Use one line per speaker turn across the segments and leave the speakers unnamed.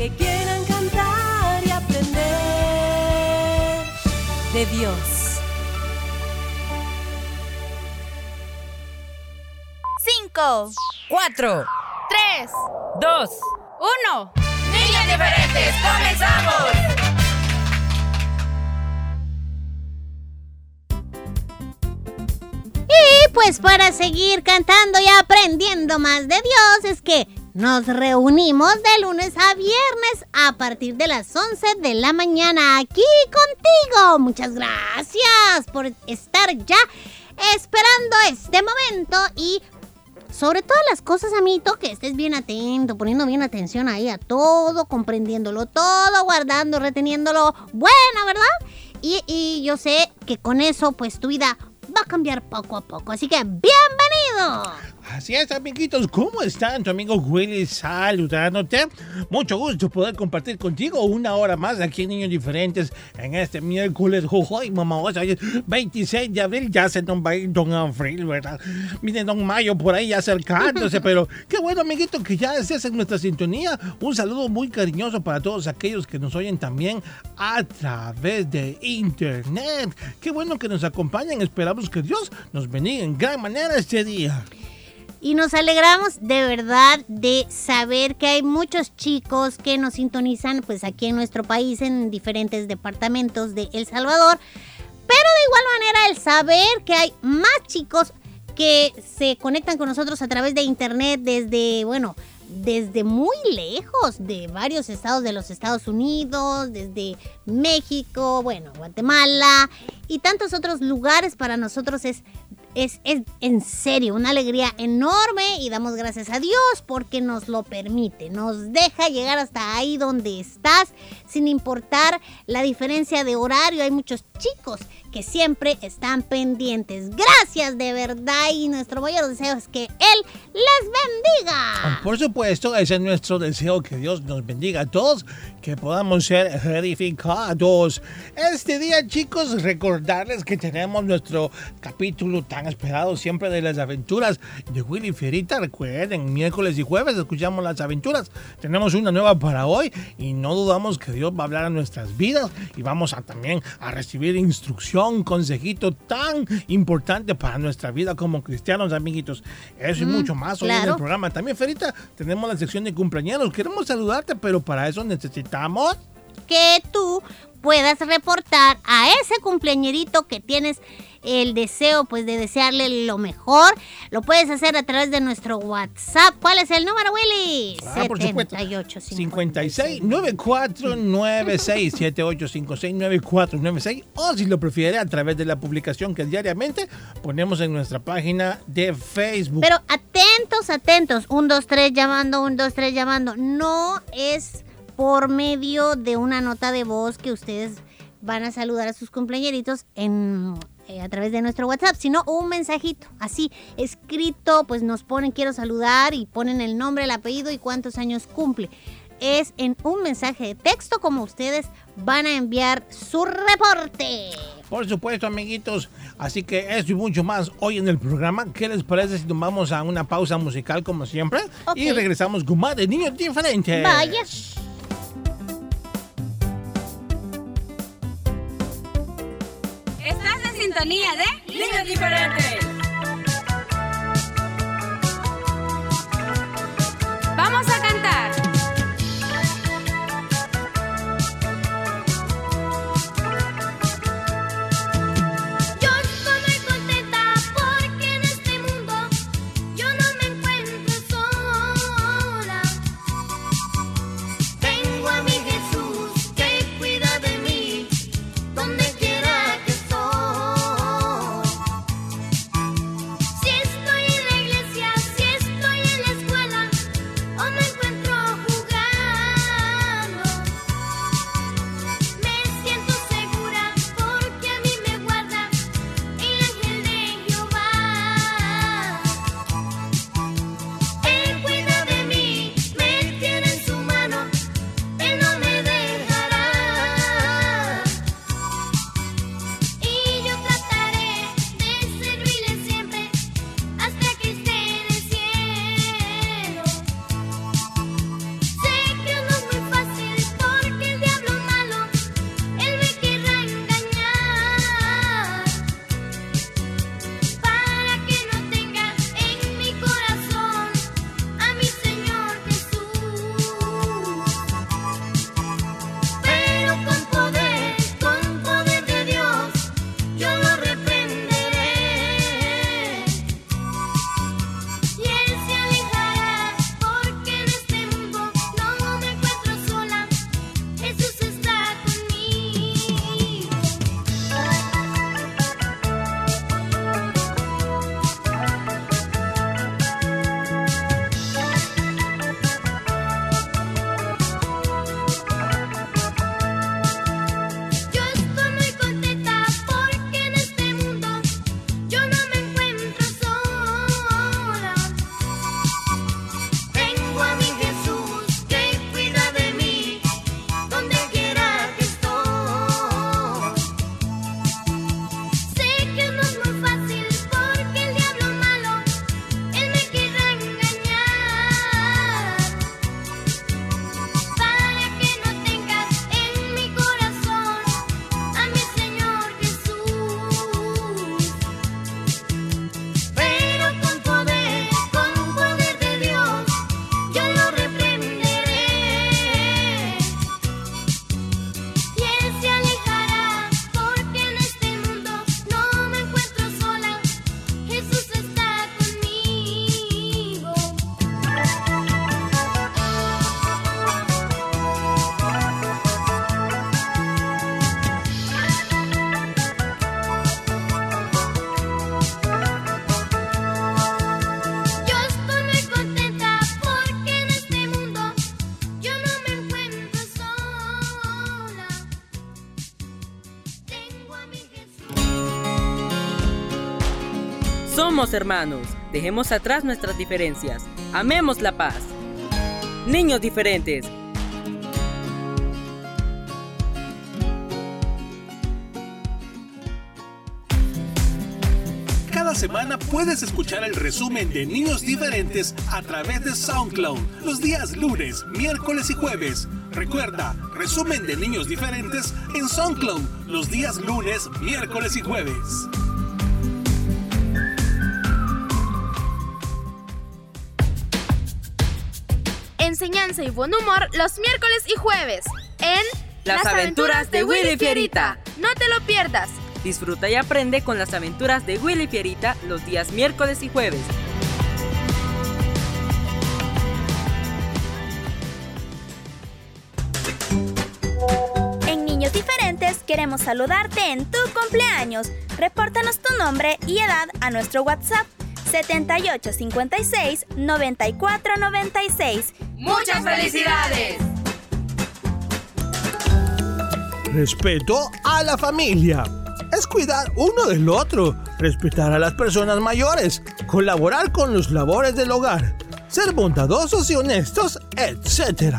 que quieran cantar y aprender de Dios.
Cinco,
Cuatro,
tres,
dos,
uno.
niños diferentes, comenzamos.
Y pues para seguir cantando y aprendiendo más de Dios es que nos reunimos de lunes a viernes a partir de las 11 de la mañana aquí contigo. Muchas gracias por estar ya esperando este momento y sobre todas las cosas, amito, que estés bien atento, poniendo bien atención ahí a todo, comprendiéndolo todo, guardando, reteniéndolo bueno, ¿verdad? Y, y yo sé que con eso, pues tu vida va a cambiar poco a poco. Así que, ¡bienvenido!
Así es, amiguitos, ¿cómo están? Tu amigo Willy saludándote. Mucho gusto poder compartir contigo una hora más aquí en Niños Diferentes en este miércoles. Jojoy, mamá, hoy es 26 de abril, ya se nos va a ir Don Abril, ¿verdad? Miren, Don Mayo por ahí acercándose, pero qué bueno, amiguito, que ya estés en nuestra sintonía. Un saludo muy cariñoso para todos aquellos que nos oyen también a través de internet. Qué bueno que nos acompañen. Esperamos que Dios nos bendiga en gran manera este día.
Y nos alegramos de verdad de saber que hay muchos chicos que nos sintonizan pues aquí en nuestro país en diferentes departamentos de El Salvador. Pero de igual manera el saber que hay más chicos que se conectan con nosotros a través de internet desde, bueno, desde muy lejos de varios estados de los Estados Unidos, desde México, bueno, Guatemala y tantos otros lugares para nosotros es es, es, en serio una alegría enorme y damos gracias a Dios porque nos lo permite, nos deja llegar hasta ahí donde estás sin importar la diferencia de horario. Hay muchos chicos que siempre están pendientes. Gracias de verdad y nuestro mayor deseo es que Él les bendiga.
Por supuesto, ese es nuestro deseo, que Dios nos bendiga a todos, que podamos ser edificados. Este día, chicos, recordarles que tenemos nuestro capítulo tan esperado siempre de las aventuras de Willy Fierita. Recuerden, miércoles y jueves escuchamos las aventuras. Tenemos una nueva para hoy y no dudamos que Dios va a hablar a nuestras vidas y vamos a también a recibir instrucción, consejito tan importante para nuestra vida como cristianos, amiguitos. Eso y
Mm,
mucho más hoy en el programa. También, Ferita, tenemos la sección de cumpleaños. Queremos saludarte, pero para eso necesitamos...
que tú puedas reportar a ese cumpleañerito que tienes el deseo pues de desearle lo mejor. Lo puedes hacer a través de nuestro WhatsApp. ¿Cuál es el número, Willy?
Ah, por supuesto.
78
56 9496 7856 9496 o si lo prefiere a través de la publicación que diariamente ponemos en nuestra página de Facebook.
Pero atentos, atentos. Un, dos, tres llamando, un, dos, tres llamando. No es por medio de una nota de voz que ustedes van a saludar a sus cumpleañeritos en, eh, a través de nuestro WhatsApp, sino un mensajito así escrito, pues nos ponen quiero saludar y ponen el nombre, el apellido y cuántos años cumple. es en un mensaje de texto como ustedes van a enviar su reporte.
Por supuesto, amiguitos. Así que eso y mucho más hoy en el programa. ¿Qué les parece si tomamos a una pausa musical como siempre? Y regresamos con más de niños diferentes.
Vaya.
Sintonía de
Niños diferentes.
Vamos a cantar.
Hermanos. Dejemos atrás nuestras diferencias. Amemos la paz. Niños diferentes.
Cada semana puedes escuchar el resumen de Niños Diferentes a través de SoundCloud los días lunes, miércoles y jueves. Recuerda, resumen de Niños Diferentes en SoundCloud los días lunes, miércoles y jueves.
Enseñanza y buen humor los miércoles y jueves en
Las aventuras de Willy Fierita.
No te lo pierdas.
Disfruta y aprende con las aventuras de Willy Fierita los días miércoles y jueves.
En Niños Diferentes queremos saludarte en tu cumpleaños. Repórtanos tu nombre y edad a nuestro WhatsApp 7856 9496.
¡Muchas felicidades!
Respeto a la familia. Es cuidar uno del otro, respetar a las personas mayores, colaborar con los labores del hogar, ser bondadosos y honestos, etc.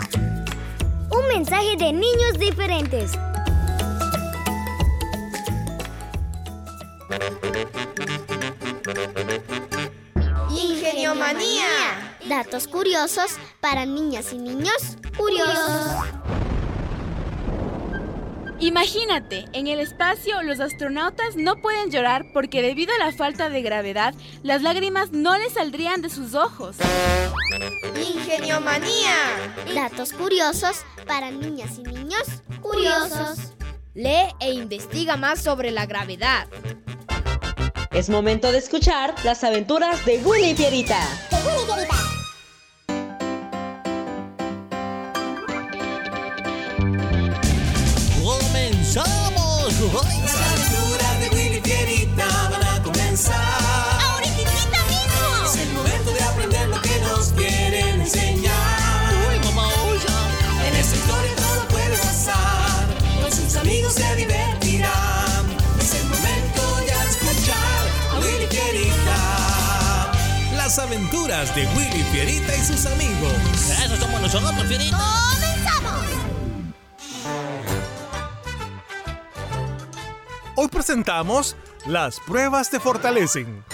mensaje de niños diferentes.
Ingeniomanía.
Datos curiosos para niñas y niños curiosos.
Imagínate, en el espacio los astronautas no pueden llorar porque debido a la falta de gravedad, las lágrimas no les saldrían de sus ojos.
Ingeniomanía.
Datos curiosos para niñas y niños curiosos.
Lee e investiga más sobre la gravedad.
Es momento de escuchar las aventuras de Willy y Pierita.
Willy Pierita.
¡Comenzamos!
Las aventuras de Willy Pierita van a comenzar.
Aventuras de Willy Fierita y sus amigos.
Eso somos nosotros, Fierita.
¡Comenzamos!
Hoy presentamos Las pruebas te fortalecen.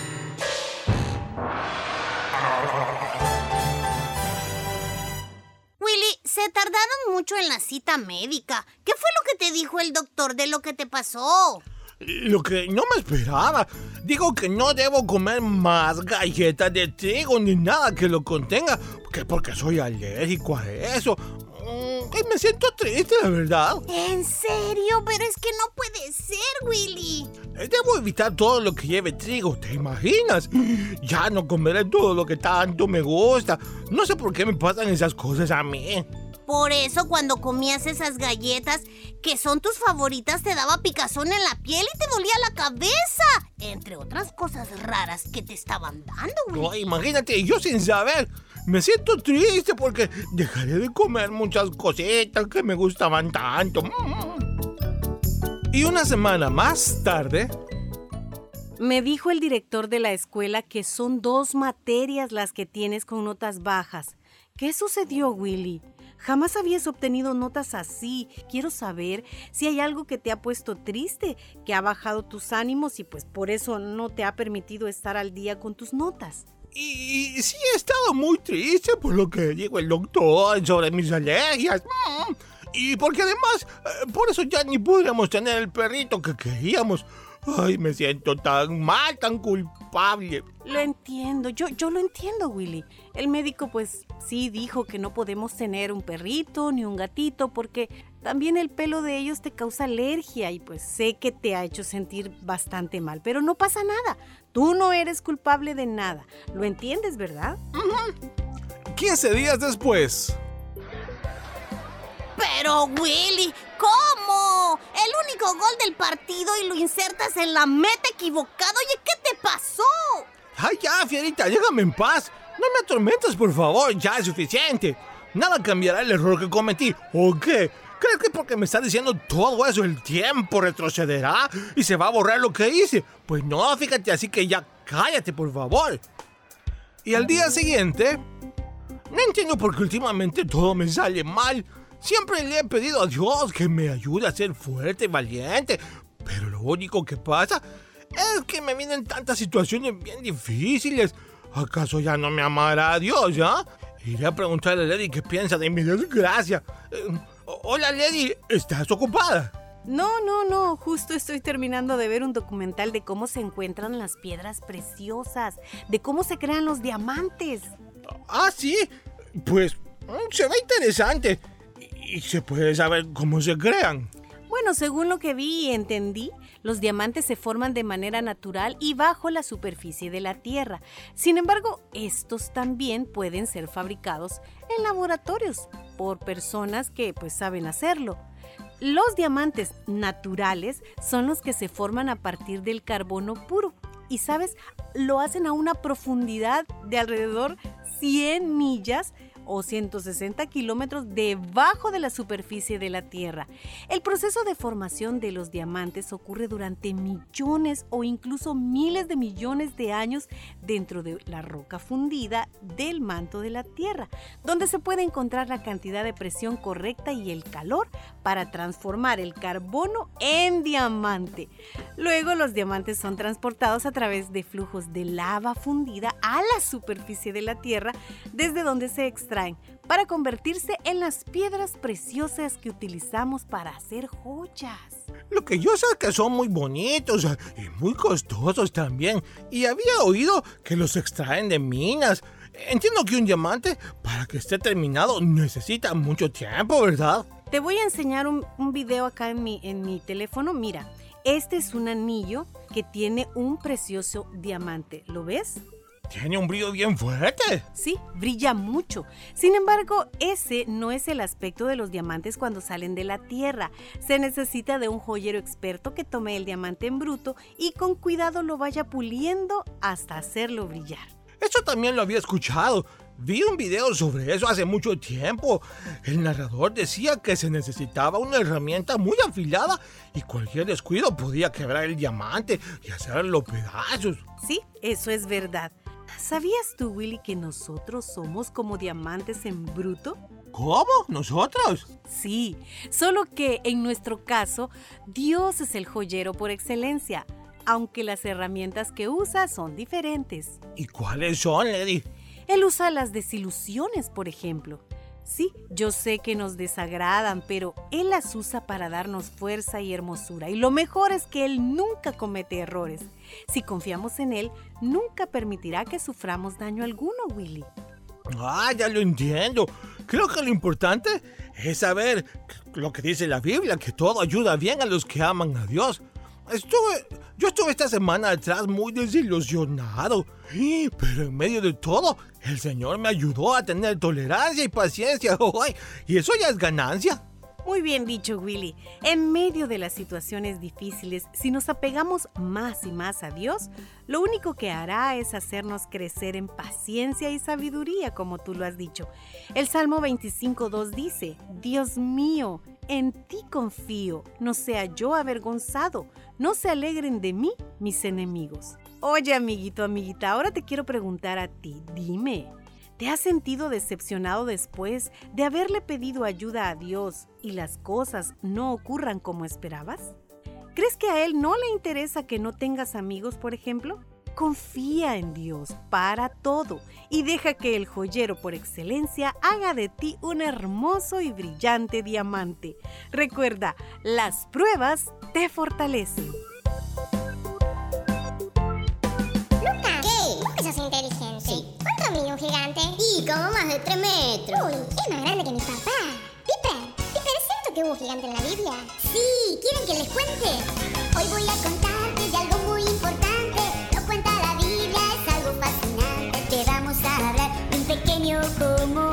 Willy, se tardaron mucho en la cita médica. ¿Qué fue lo que te dijo el doctor de lo que te pasó?
Lo que no me esperaba. Digo que no debo comer más galletas de trigo ni nada que lo contenga. Que porque soy alérgico a eso. Mm, Y me siento triste, la verdad.
¿En serio? Pero es que no puede ser, Willy.
Debo evitar todo lo que lleve trigo, ¿te imaginas? Ya no comeré todo lo que tanto me gusta. No sé por qué me pasan esas cosas a mí.
Por eso cuando comías esas galletas, que son tus favoritas, te daba picazón en la piel y te dolía la cabeza. Entre otras cosas raras que te estaban dando, Willy.
Ay, imagínate, yo sin saber. Me siento triste porque dejaré de comer muchas cositas que me gustaban tanto.
Y una semana más tarde,
Me dijo el director de la escuela que son dos materias las que tienes con notas bajas. ¿Qué sucedió, Willy? Jamás habías obtenido notas así. Quiero saber si hay algo que te ha puesto triste, que ha bajado tus ánimos y pues por eso no te ha permitido estar al día con tus notas.
Y sí he estado muy triste por lo que dijo el doctor sobre mis alergias. Y porque además, eh, por eso ya ni podríamos tener el perrito que queríamos. Ay, me siento tan mal, tan culpable.
Lo entiendo, yo, yo lo entiendo, Willy. El médico pues sí dijo que no podemos tener un perrito ni un gatito porque también el pelo de ellos te causa alergia y pues sé que te ha hecho sentir bastante mal, pero no pasa nada. Tú no eres culpable de nada. ¿Lo entiendes, verdad?
15 días después.
Pero, Willy, ¿cómo? El único gol del partido y lo insertas en la meta equivocado. Oye, ¿qué te pasó?
Ay, ya, Fierita, déjame en paz. No me atormentes, por favor, ya es suficiente. Nada cambiará el error que cometí, ¿o qué? ¿Crees que porque me está diciendo todo eso el tiempo retrocederá y se va a borrar lo que hice? Pues no, fíjate, así que ya cállate, por favor.
Y al día siguiente,
No entiendo por qué últimamente todo me sale mal. Siempre le he pedido a Dios que me ayude a ser fuerte y valiente. Pero lo único que pasa es que me vienen tantas situaciones bien difíciles. ¿Acaso ya no me amará Dios, ya? Iré a preguntarle a Lady qué piensa de mi desgracia. Eh, hola, Lady, ¿estás ocupada?
No, no, no. Justo estoy terminando de ver un documental de cómo se encuentran las piedras preciosas, de cómo se crean los diamantes.
Ah, sí. Pues mm, se ve interesante. Y se puede saber cómo se crean.
Bueno, según lo que vi y entendí, los diamantes se forman de manera natural y bajo la superficie de la Tierra. Sin embargo, estos también pueden ser fabricados en laboratorios por personas que pues saben hacerlo. Los diamantes naturales son los que se forman a partir del carbono puro. Y sabes, lo hacen a una profundidad de alrededor 100 millas o 160 kilómetros debajo de la superficie de la Tierra. El proceso de formación de los diamantes ocurre durante millones o incluso miles de millones de años dentro de la roca fundida del manto de la Tierra, donde se puede encontrar la cantidad de presión correcta y el calor para transformar el carbono en diamante. Luego los diamantes son transportados a través de flujos de lava fundida a la superficie de la Tierra, desde donde se extraen para convertirse en las piedras preciosas que utilizamos para hacer joyas.
Lo que yo sé es que son muy bonitos y muy costosos también. Y había oído que los extraen de minas. Entiendo que un diamante, para que esté terminado, necesita mucho tiempo, ¿verdad?
Te voy a enseñar un, un video acá en mi, en mi teléfono. Mira, este es un anillo que tiene un precioso diamante. ¿Lo ves?
Tiene un brillo bien fuerte.
Sí, brilla mucho. Sin embargo, ese no es el aspecto de los diamantes cuando salen de la tierra. Se necesita de un joyero experto que tome el diamante en bruto y con cuidado lo vaya puliendo hasta hacerlo brillar.
Eso también lo había escuchado. Vi un video sobre eso hace mucho tiempo. El narrador decía que se necesitaba una herramienta muy afilada y cualquier descuido podía quebrar el diamante y hacerlo pedazos.
Sí, eso es verdad. ¿Sabías tú, Willy, que nosotros somos como diamantes en bruto?
¿Cómo? ¿Nosotros?
Sí, solo que en nuestro caso, Dios es el joyero por excelencia, aunque las herramientas que usa son diferentes.
¿Y cuáles son, Lady?
Él usa las desilusiones, por ejemplo. Sí, yo sé que nos desagradan, pero Él las usa para darnos fuerza y hermosura. Y lo mejor es que Él nunca comete errores. Si confiamos en Él, nunca permitirá que suframos daño alguno, Willy.
Ah, ya lo entiendo. Creo que lo importante es saber lo que dice la Biblia, que todo ayuda bien a los que aman a Dios. Estuve, yo estuve esta semana atrás muy desilusionado, pero en medio de todo, el Señor me ayudó a tener tolerancia y paciencia, y eso ya es ganancia.
Muy bien dicho, Willy. En medio de las situaciones difíciles, si nos apegamos más y más a Dios, lo único que hará es hacernos crecer en paciencia y sabiduría, como tú lo has dicho. El Salmo 25.2 dice, Dios mío, en ti confío, no sea yo avergonzado, no se alegren de mí mis enemigos. Oye, amiguito, amiguita, ahora te quiero preguntar a ti, dime, ¿te has sentido decepcionado después de haberle pedido ayuda a Dios y las cosas no ocurran como esperabas? ¿Crees que a Él no le interesa que no tengas amigos, por ejemplo? Confía en Dios para todo y deja que el joyero por excelencia haga de ti un hermoso y brillante diamante. Recuerda, las pruebas te fortalecen.
Lucas, ¿qué? Sos inteligente. Sí. ¿Cuánto mide un gigante? Y como más de 3 metros. Uy, es más grande que mi papá. Piper, Piper, ¿es cierto que hubo un gigante en la Biblia? Sí, ¿quieren que les cuente? Hoy voy a contarte de algo hablar de un pequeño como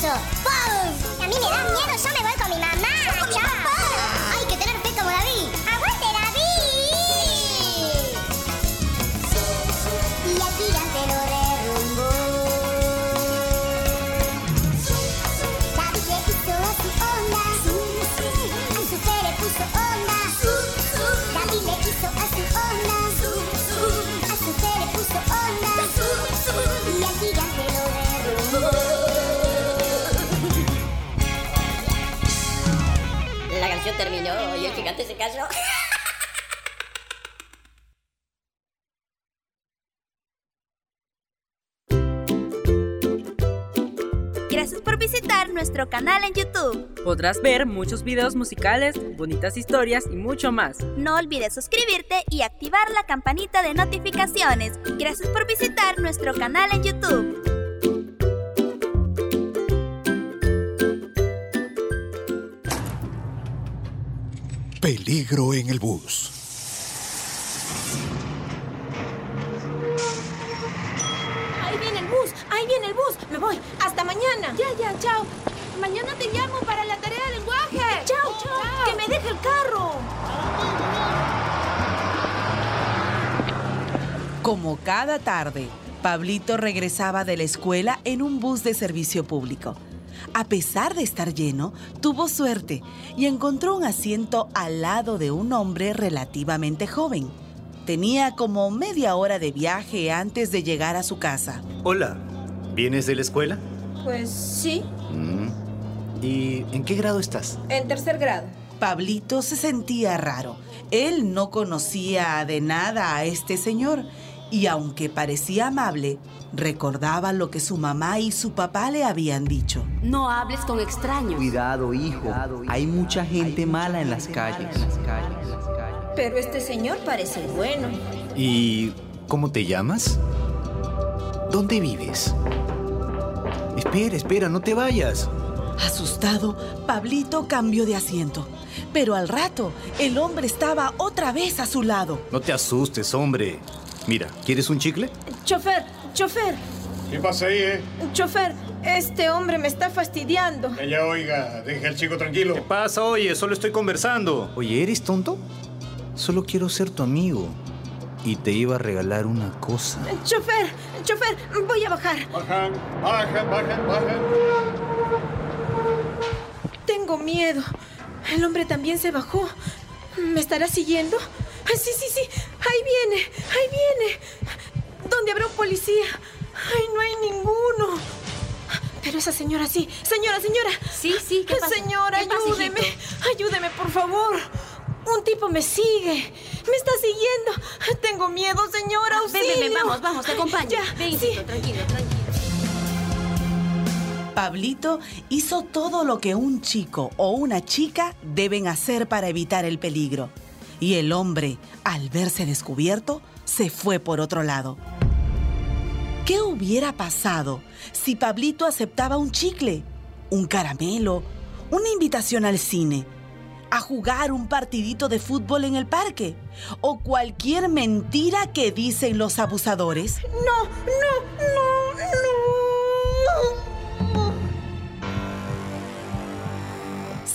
¡Pum! A mí me da miedo, yo me voy con mi mamá.
Terminó y el gigante se cayó.
Gracias por visitar nuestro canal en YouTube.
Podrás ver muchos videos musicales, bonitas historias y mucho más.
No olvides suscribirte y activar la campanita de notificaciones. Gracias por visitar nuestro canal en YouTube.
Peligro en el bus.
Ahí viene el bus, ahí viene el bus. Me voy. Hasta mañana. Ya, ya, chao. Mañana te llamo para la tarea de lenguaje. Chao, chao. Que me deje el carro.
Como cada tarde, Pablito regresaba de la escuela en un bus de servicio público. A pesar de estar lleno, tuvo suerte y encontró un asiento al lado de un hombre relativamente joven. Tenía como media hora de viaje antes de llegar a su casa.
Hola, ¿vienes de la escuela?
Pues sí,
Mm. ¿Y en qué grado estás?
en tercer grado.
Pablito se sentía raro. Él no conocía de nada a este señor y aunque parecía amable, recordaba lo que su mamá y su papá le habían dicho.
No hables con extraños.
Cuidado, hijo. Hay mucha gente mala en las calles.
Pero este señor parece bueno.
¿Y cómo te llamas? ¿Dónde vives? Espera, espera, no te vayas.
Asustado, Pablito cambió de asiento. Pero al rato, el hombre estaba otra vez a su lado.
No te asustes, hombre. Mira, ¿quieres un chicle?
Chofer, chofer,
¿Qué pasa ahí, eh?
chofer. Este hombre me está fastidiando.
Ella oiga, deje al chico tranquilo.
¿Qué pasa? Oye, solo estoy conversando. Oye, ¿eres tonto? Solo quiero ser tu amigo. Y te iba a regalar una cosa.
Chofer, chofer, voy a bajar.
Bajan, bajan, bajan, bajan.
Tengo miedo. El hombre también se bajó. ¿Me estará siguiendo? Ah, Sí, sí, sí. Ahí viene, ahí viene. ¿Dónde habrá un policía? Ay, no hay ninguno. Pero esa señora sí. Señora, señora.
Sí, sí, ¿qué pasa?
Señora,
¿Qué pasa,
ayúdeme.
hijito?
ayúdeme, por favor. Un tipo me sigue. Me está siguiendo. Tengo miedo, señora.
Ven, ven, ven,
auxilio.
vamos, vamos, te acompaño.
Ya,
Ven,
sí.
hijito, tranquilo, tranquilo.
Pablito hizo todo lo que un chico o una chica deben hacer para evitar el peligro. Y el hombre, al verse descubierto, se fue por otro lado. ¿Qué hubiera pasado si Pablito aceptaba un chicle, un caramelo, una invitación al cine, a jugar un partidito de fútbol en el parque o cualquier mentira que dicen los abusadores?
No, no, no, no.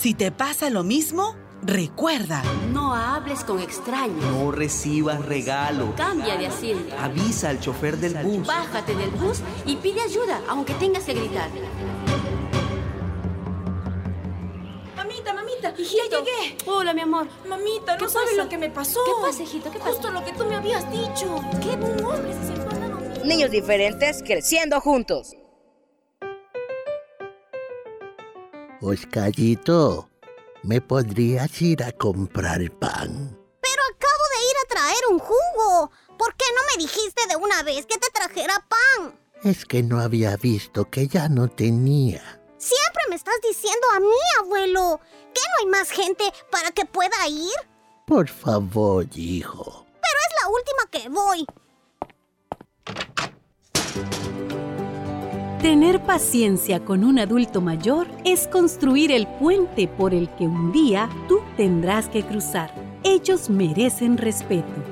Si te pasa lo mismo, recuerda.
No hables con extraños.
No recibas regalo.
Cambia de asiento.
Avisa al chofer del bus.
Bájate del bus y pide ayuda, aunque tengas que gritar.
Mamita, mamita,
Hijito.
ya llegué.
Hola, mi amor.
Mamita,
¿Qué
no sabes lo que me pasó.
¿Qué pasa, hijito? ¿Qué pasa?
Justo lo que tú me habías dicho. Que un hombre se sentó.
Niños diferentes creciendo juntos.
Oscarito, ¿Me podrías ir a comprar pan?
Pero acabo de ir a traer un jugo. ¿Por qué no me dijiste de una vez que te trajera pan?
Es que no había visto que ya no tenía.
Siempre me estás diciendo a mí, abuelo. ¿Que no hay más gente para que pueda ir?
Por favor, hijo.
Pero es la última que voy.
Tener paciencia con un adulto mayor es construir el puente por el que un día tú tendrás que cruzar. Ellos merecen respeto.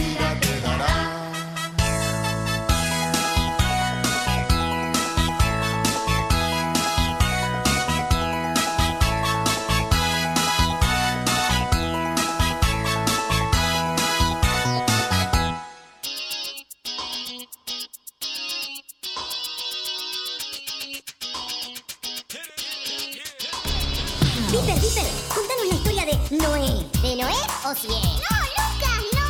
No, Lucas, no.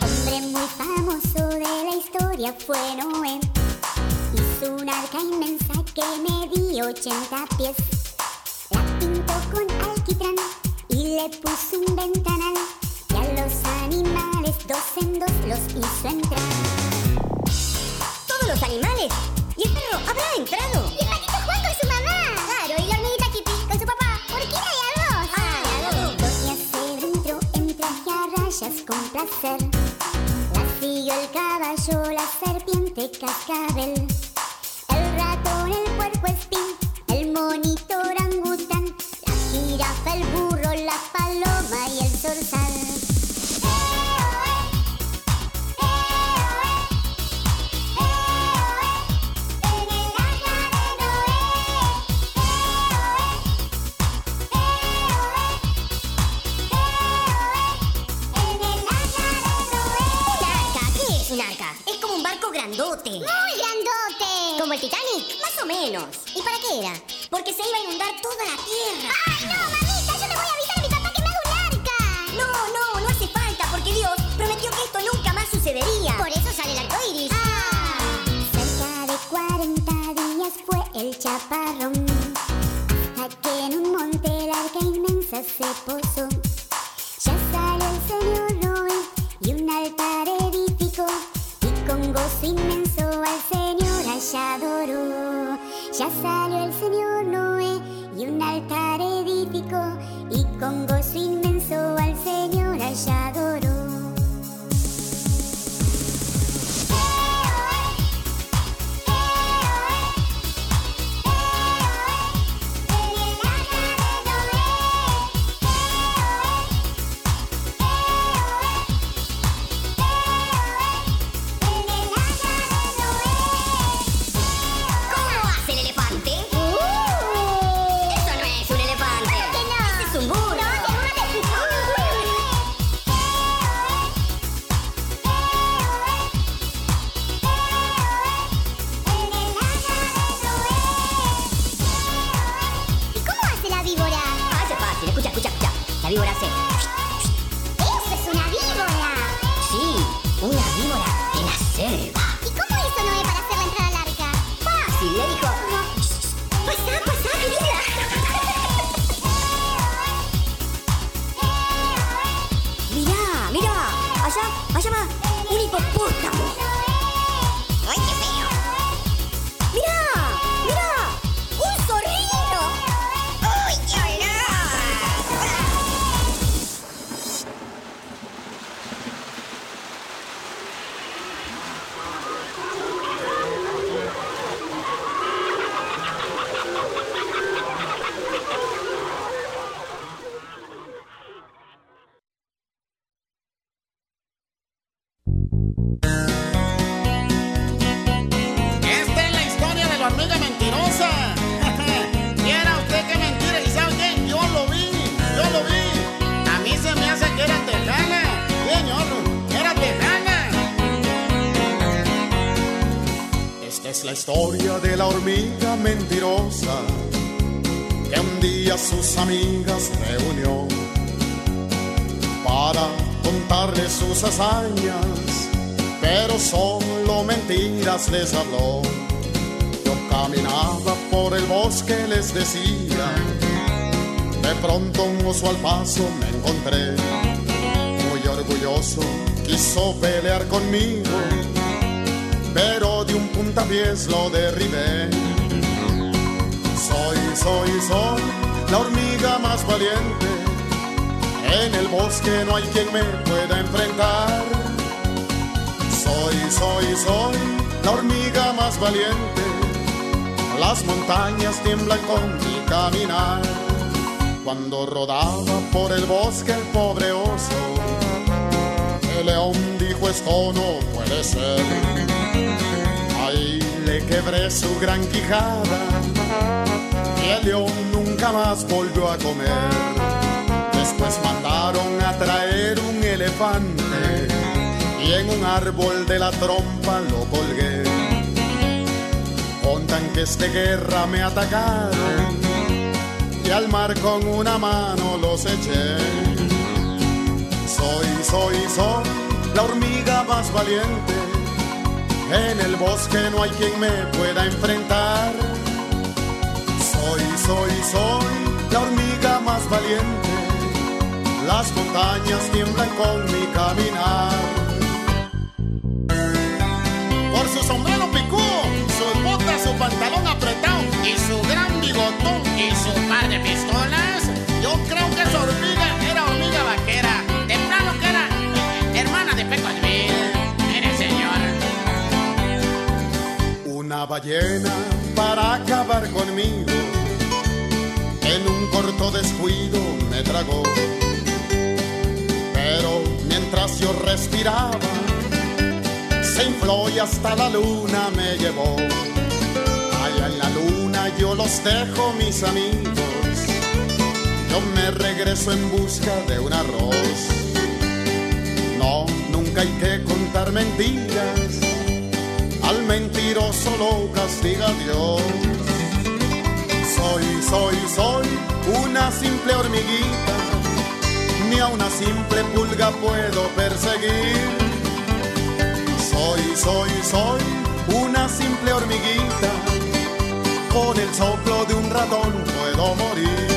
Hombre muy famoso de la historia fue Noé. Hizo una arca inmensa que medía 80 pies. La pintó con alquitrán y le puso un ventanal. Y a los animales dos en dos los hizo entrar.
¿Todos los animales? ¿Y el perro habrá entrado?
Caballo, la serpiente cascabel. Chaparrón. Que en un monte el arca inmensa se posó.
Día sus amigas reunió para contarle sus hazañas, pero solo mentiras les habló. Yo caminaba por el bosque, les decía, de pronto un oso al paso me encontré, muy orgulloso, quiso pelear conmigo pero de un puntapiés lo derribé. Soy, soy, soy la hormiga más valiente. En el bosque no hay quien me pueda enfrentar. Soy, soy, soy la hormiga más valiente. Las montañas tiemblan con mi caminar. Cuando rodaba por el bosque el pobre oso, el león dijo esto no puede ser. Ahí le quebré su gran quijada y el león nunca más volvió a comer. Después mandaron a traer un elefante y en un árbol de la trompa lo colgué. Con tanques de guerra me atacaron y al mar con una mano los eché. Soy, soy, soy la hormiga más valiente. En el bosque no hay quien me pueda enfrentar. Soy, soy, soy la hormiga más valiente. Las montañas tiemblan con mi caminar.
Por su sombrero picudo, sus botas, su pantalón apretado y su gran bigotón y su par de pistolas, yo creo que esa hormiga era hormiga vaquera. De plano que era hermana de Pecosville. Mire, señor.
Una ballena para acabar conmigo. En un corto descuido me tragó. Pero mientras yo respiraba, se infló y hasta la luna me llevó. Allá en la luna yo los dejo, mis amigos. Yo me regreso en busca de un arroz. No, nunca hay que contar mentiras. Al mentiroso lo castiga Dios. Soy, soy, una simple hormiguita. Ni a una simple pulga puedo perseguir. Soy, soy, soy una simple hormiguita. Con el soplo de un ratón puedo morir.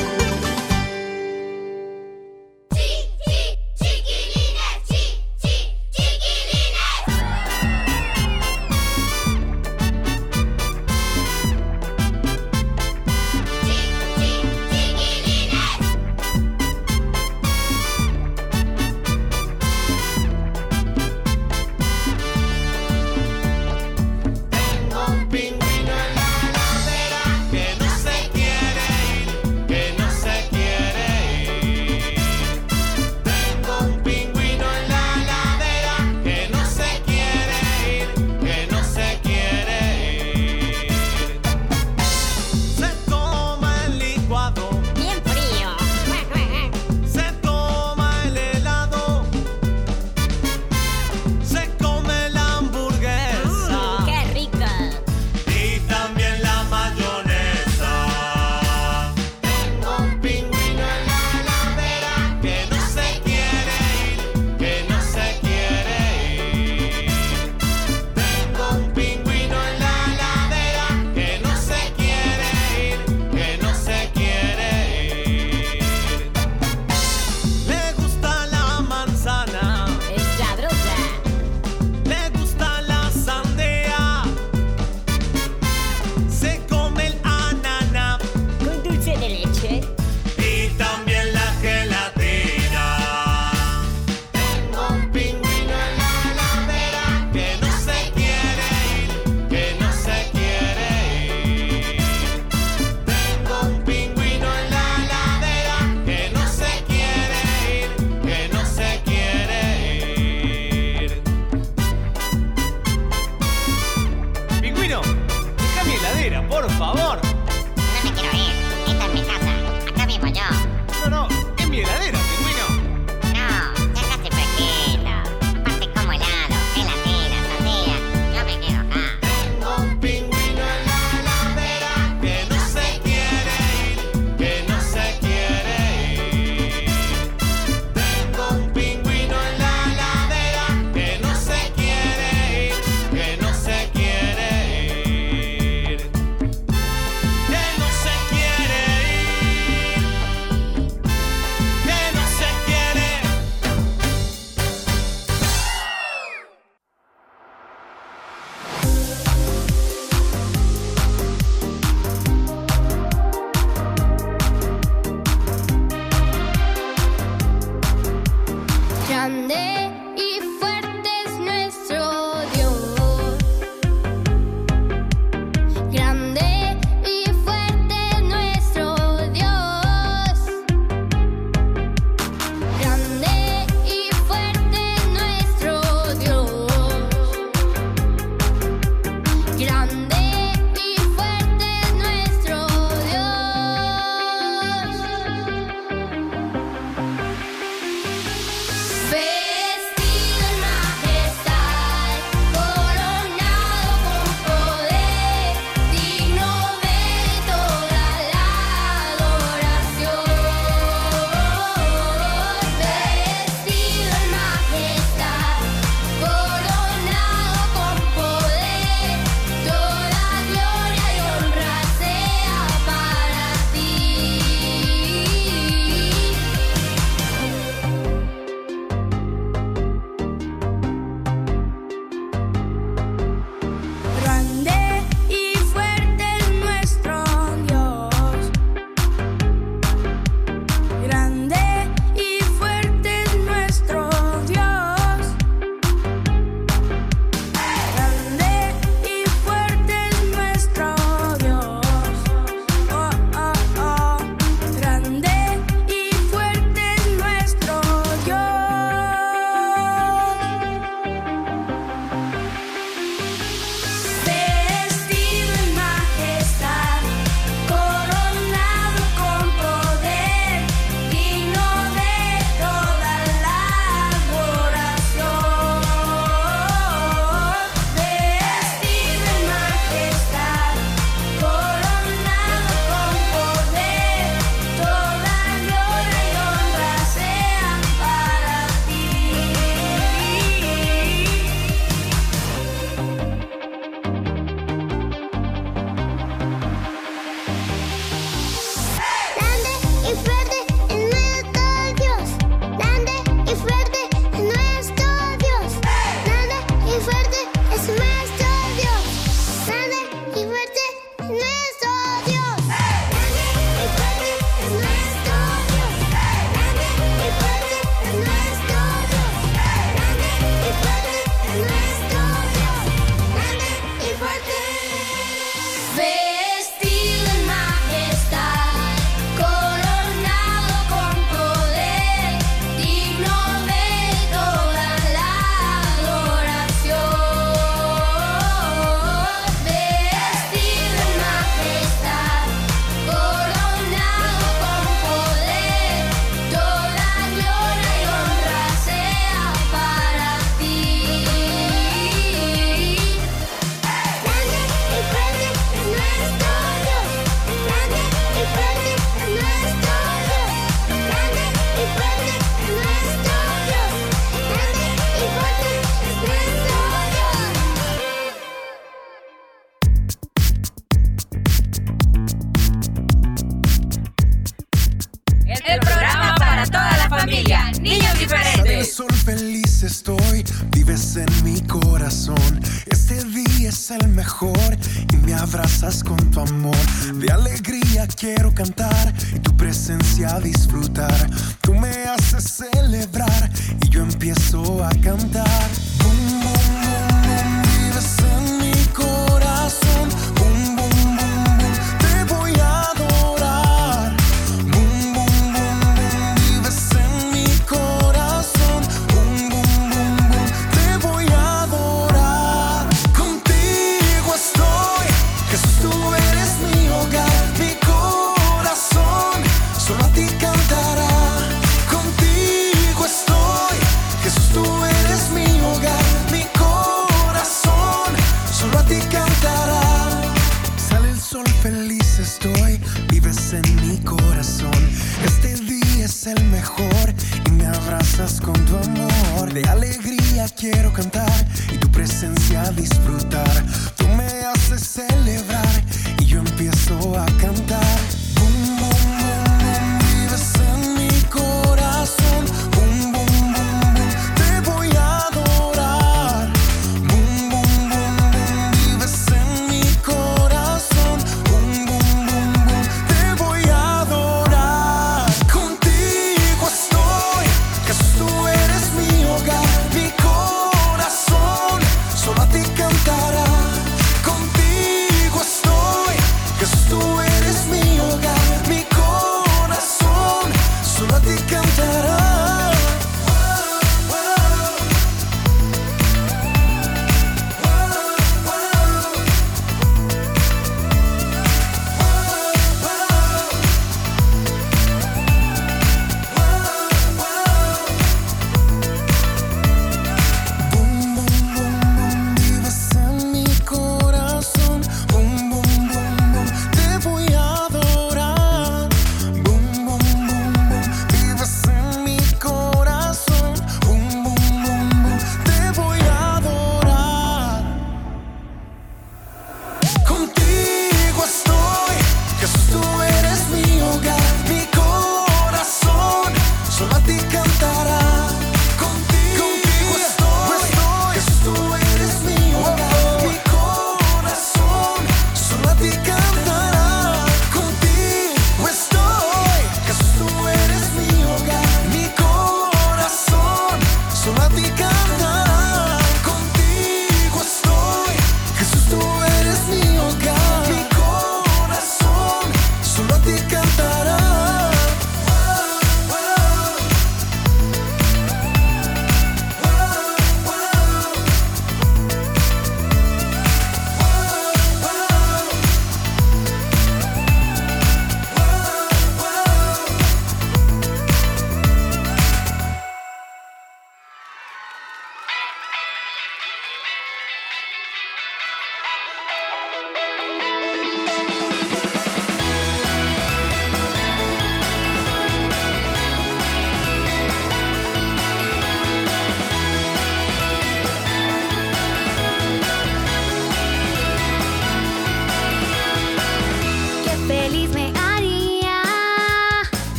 el
mejor y me abrazas con tu amor. De alegría quiero cantar y tu presencia disfrutar. Tú me haces celebrar y yo empiezo a cantar.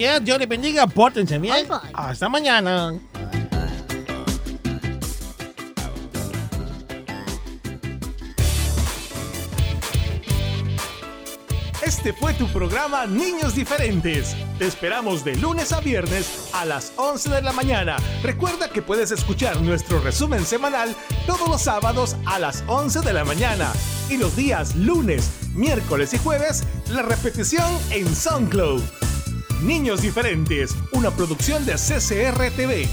Dios. Les bendiga, pórtense bien.
Bye, bye.
Hasta mañana.
Este fue tu programa Niños Diferentes. Te esperamos de lunes a viernes a las 11 de la mañana. Recuerda que puedes escuchar nuestro resumen semanal todos los sábados a las 11 de la mañana. Y los días lunes, miércoles y jueves, la repetición en SoundCloud. Niños Diferentes, una producción de CCR TV.